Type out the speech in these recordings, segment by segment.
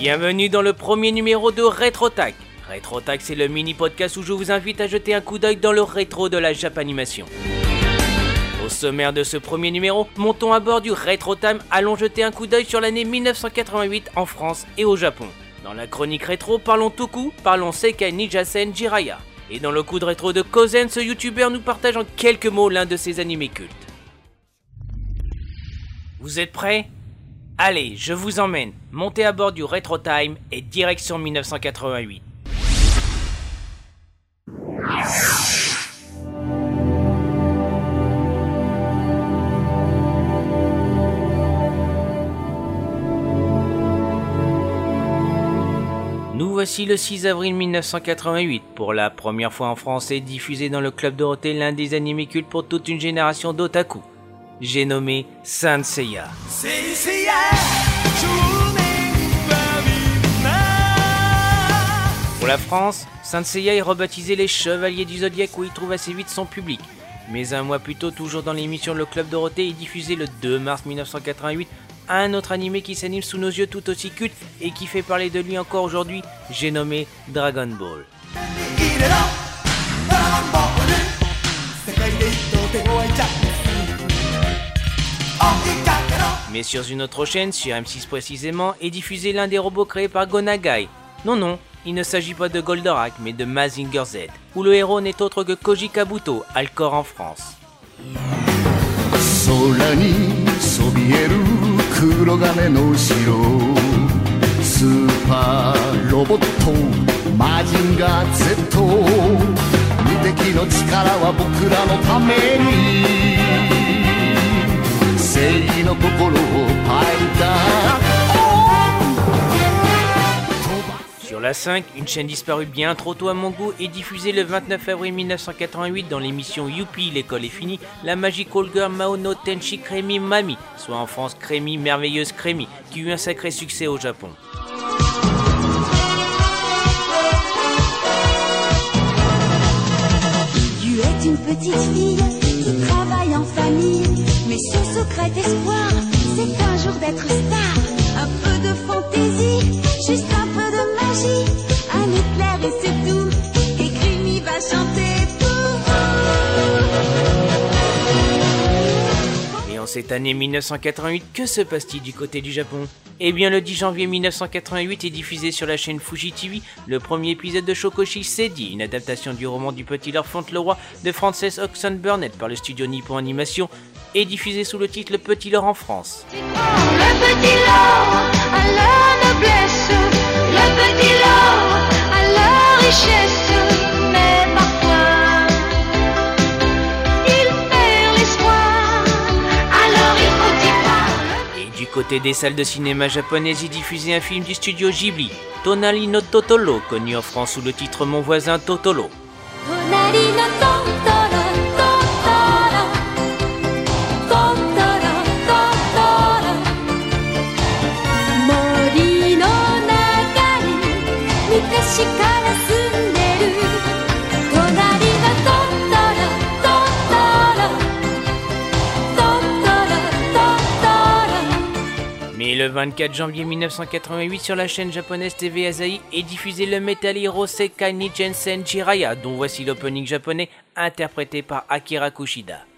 Bienvenue dans le premier numéro de RetroTac. RetroTac, c'est le mini podcast où je vous invite à jeter un coup d'œil dans le rétro de la Japanimation. Au sommaire de ce premier numéro, montons à bord du Retro Time, allons jeter un coup d'œil sur l'année 1988 en France et au Japon. Dans la chronique rétro, parlons Toku, parlons Sekai Nijasen Jiraya. Et dans le coup de rétro de Kozen, ce youtubeur nous partage en quelques mots l'un de ses animés cultes. Vous êtes prêts? Allez, je vous emmène. Montez à bord du Retro Time et direction 1988. Nous voici le 6 avril 1988. Pour la première fois en France est diffusé dans le Club Dorothée l'un des animés cultes pour toute une génération d'otaku. J'ai nommé Saint Seiya. Pour la France, Saint Seiya est rebaptisé les Chevaliers du Zodiaque où il trouve assez vite son public. Mais un mois plus tôt, toujours dans l'émission Le Club Dorothée, est diffusé le 2 mars 1988 un autre animé qui s'anime sous nos yeux tout aussi culte et qui fait parler de lui encore aujourd'hui, j'ai nommé Dragon Ball. Mais sur une autre chaîne, sur M6 précisément, est diffusé l'un des robots créés par Gonagai. Non, non, il ne s'agit pas de Goldorak, mais de Mazinger Z, où le héros n'est autre que Koji Kabuto, Alcor en France. Sur la 5, une chaîne disparue bien trop tôt à mon goût est diffusée le 29 avril 1988 dans l'émission Youpi, l'école est finie, la magique Olga Maono Tenshi Kremi Mami, soit en France Kremi, merveilleuse Kremi, qui eut un sacré succès au Japon. Tu es une petite fille qui travaille en famille, mais son secret espoir, c'est un jour d'être star, un peu de fantaisie, juste un peu un éclair et c'est tout. Et Crimi va chanter pour en cette année 1988, que se passe-t-il du côté du Japon? Eh bien, le 10 janvier 1988 est diffusé sur la chaîne Fuji TV le premier épisode de Shokoshi Sedi, une adaptation du roman du Petit Lord Fauntleroy de Frances Oxon Burnett par le studio Nippon Animation, et diffusé sous le titre Le Petit Lord en France. Le petit Lord à la noblesse et du côté des salles de cinéma japonaises, il diffusait un film du studio Ghibli, Tonali no Totolo, connu en France sous le titre Mon voisin Totolo. Mais le 24 janvier 1988 sur la chaîne japonaise TV Asahi est diffusé le Metal Hero Sekai Nijensen Jiraya dont voici l'opening japonais interprété par Akira Kushida.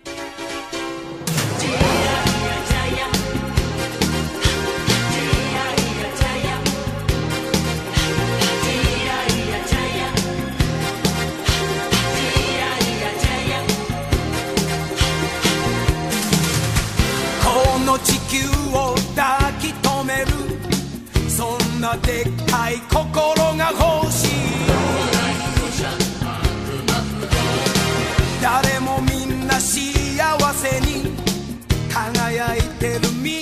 輝い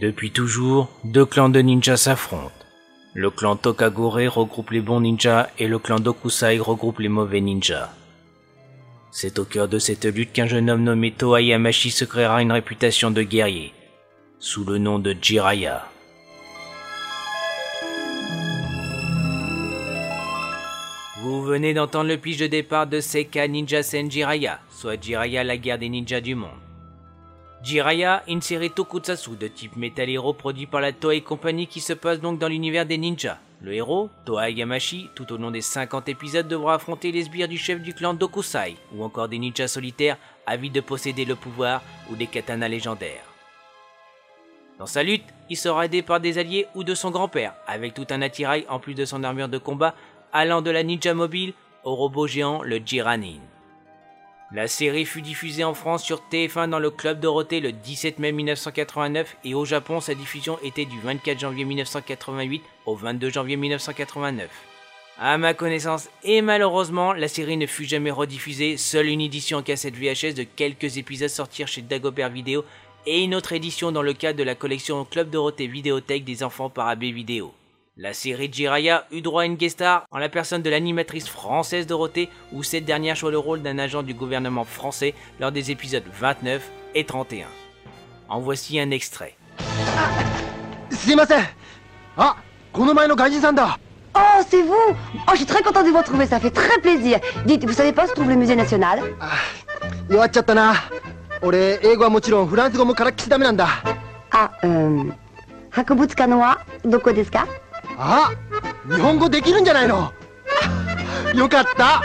Depuis toujours, deux clans de ninjas s'affrontent. Le clan Tokagure regroupe les bons ninjas et le clan Dokusai regroupe les mauvais ninjas. C'est au cœur de cette lutte qu'un jeune homme nommé Toa Yamashi se créera une réputation de guerrier, sous le nom de Jiraya. Vous venez d'entendre le pitch de départ de Seika Ninja Sen Jiraya, soit Jiraya la guerre des ninjas du monde. Jiraya, une série tokusatsu de type Metal Hero produit par la Toei Company qui se passe donc dans l'univers des ninjas. Le héros, Toa Yamashi, tout au long des 50 épisodes devra affronter les sbires du chef du clan Dokusai, ou encore des ninjas solitaires avides de posséder le pouvoir ou des katanas légendaires. Dans sa lutte, il sera aidé par des alliés ou de son grand-père, avec tout un attirail en plus de son armure de combat, allant de la ninja mobile au robot géant le Jiranin. La série fut diffusée en France sur TF1 dans le Club Dorothée le 17 mai 1989 et au Japon sa diffusion était du 24 janvier 1988 au 22 janvier 1989. À ma connaissance et malheureusement, la série ne fut jamais rediffusée, seule une édition en cassette VHS de quelques épisodes sortirent chez Dagobert Vidéo et une autre édition dans le cadre de la collection Club Dorothée Vidéothèque des enfants par AB Vidéo. La série Jiraya eut droit à une guest star en la personne de l'animatrice française Dorothée, où cette dernière joue le rôle d'un agent du gouvernement français lors des épisodes 29 et 31. En voici un extrait. Ah, Oh, c'est vous. Oh, je suis très contente de vous retrouver, ça fait très plaisir. Dites, vous savez pas où se trouve le musée national? Ah, ah euh... Hakubutsuka no wa doko desu ka? あ日本語できるんじゃないのよかった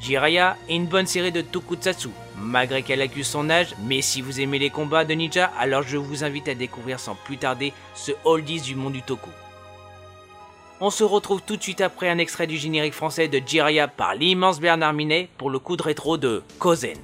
Jiraya est une bonne série de tokusatsu, malgré qu'elle accuse son âge, mais si vous aimez les combats de ninja, alors je vous invite à découvrir sans plus tarder ce oldies du monde du toku. On se retrouve tout de suite après un extrait du générique français de Jiraya par l'immense Bernard Minet pour le coup de rétro de Kozen.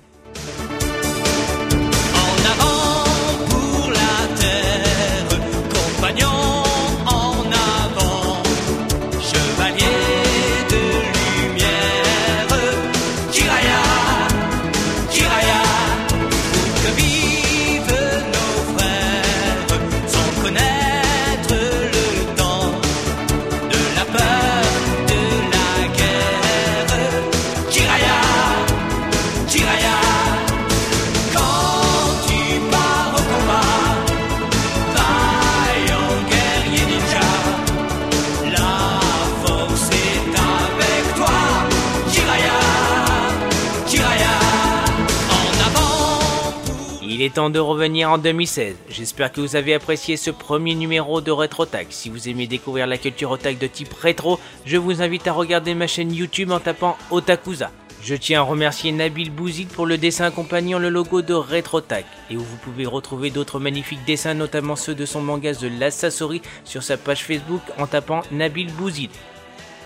Il est temps de revenir en 2016. J'espère que vous avez apprécié ce premier numéro de RetroTag. Si vous aimez découvrir la culture otak de type rétro, je vous invite à regarder ma chaîne YouTube en tapant Otakuza. Je tiens à remercier Nabil Bouzid pour le dessin accompagnant le logo de RetroTag et où vous pouvez retrouver d'autres magnifiques dessins, notamment ceux de son manga The Last Sassori sur sa page Facebook en tapant Nabil Bouzid.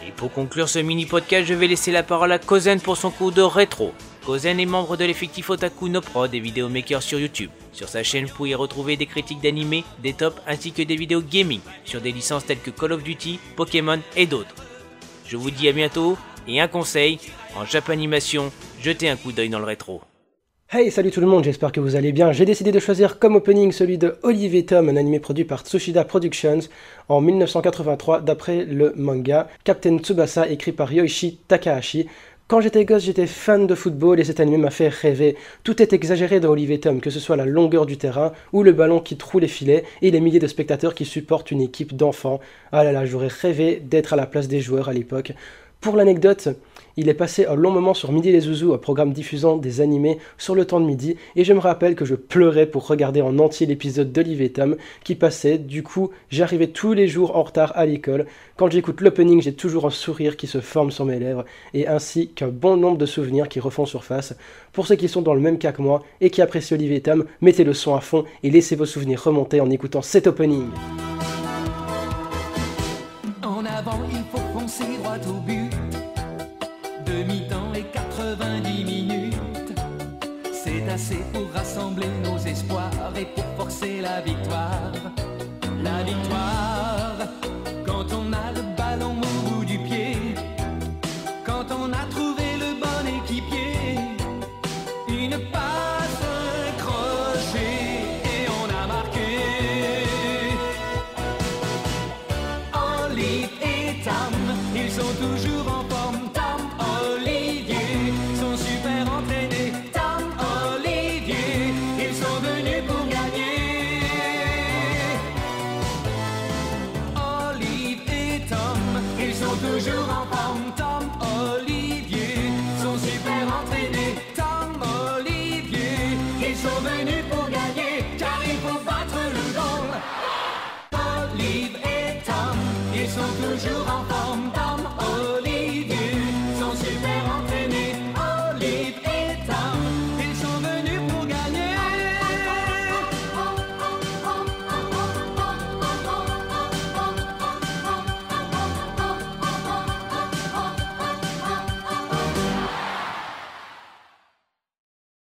Et pour conclure ce mini podcast, je vais laisser la parole à Kozen pour son coup de rétro. Kozen est membre de l'effectif Otaku no Pro des vidéomakers sur YouTube. Sur sa chaîne, vous pouvez retrouver des critiques d'animés, des tops ainsi que des vidéos gaming sur des licences telles que Call of Duty, Pokémon et d'autres. Je vous dis à bientôt et un conseil, en Japanimation, jetez un coup d'œil dans le rétro. Hey, salut tout le monde, j'espère que vous allez bien. J'ai décidé de choisir comme opening celui de Olivier Tom, un animé produit par Tsushida Productions en 1983 d'après le manga Captain Tsubasa écrit par Yoichi Takahashi. Quand j'étais gosse, j'étais fan de football et cet animé m'a fait rêver. Tout est exagéré dans Olivier Tom, que ce soit la longueur du terrain ou le ballon qui troue les filets et les milliers de spectateurs qui supportent une équipe d'enfants. Ah là là, j'aurais rêvé d'être à la place des joueurs à l'époque. Pour l'anecdote, il est passé un long moment sur Midi les Zouzous, un programme diffusant des animés sur le temps de midi, et je me rappelle que je pleurais pour regarder en entier l'épisode d'Olivier Tom qui passait. Du coup, j'arrivais tous les jours en retard à l'école. Quand j'écoute l'opening, j'ai toujours un sourire qui se forme sur mes lèvres, et ainsi qu'un bon nombre de souvenirs qui refont surface. Pour ceux qui sont dans le même cas que moi et qui apprécient Olivier Tom, mettez le son à fond et laissez vos souvenirs remonter en écoutant cet opening. Assez pour rassembler nos espoirs et pour forcer la victoire. La victoire, et sont toujours en forme.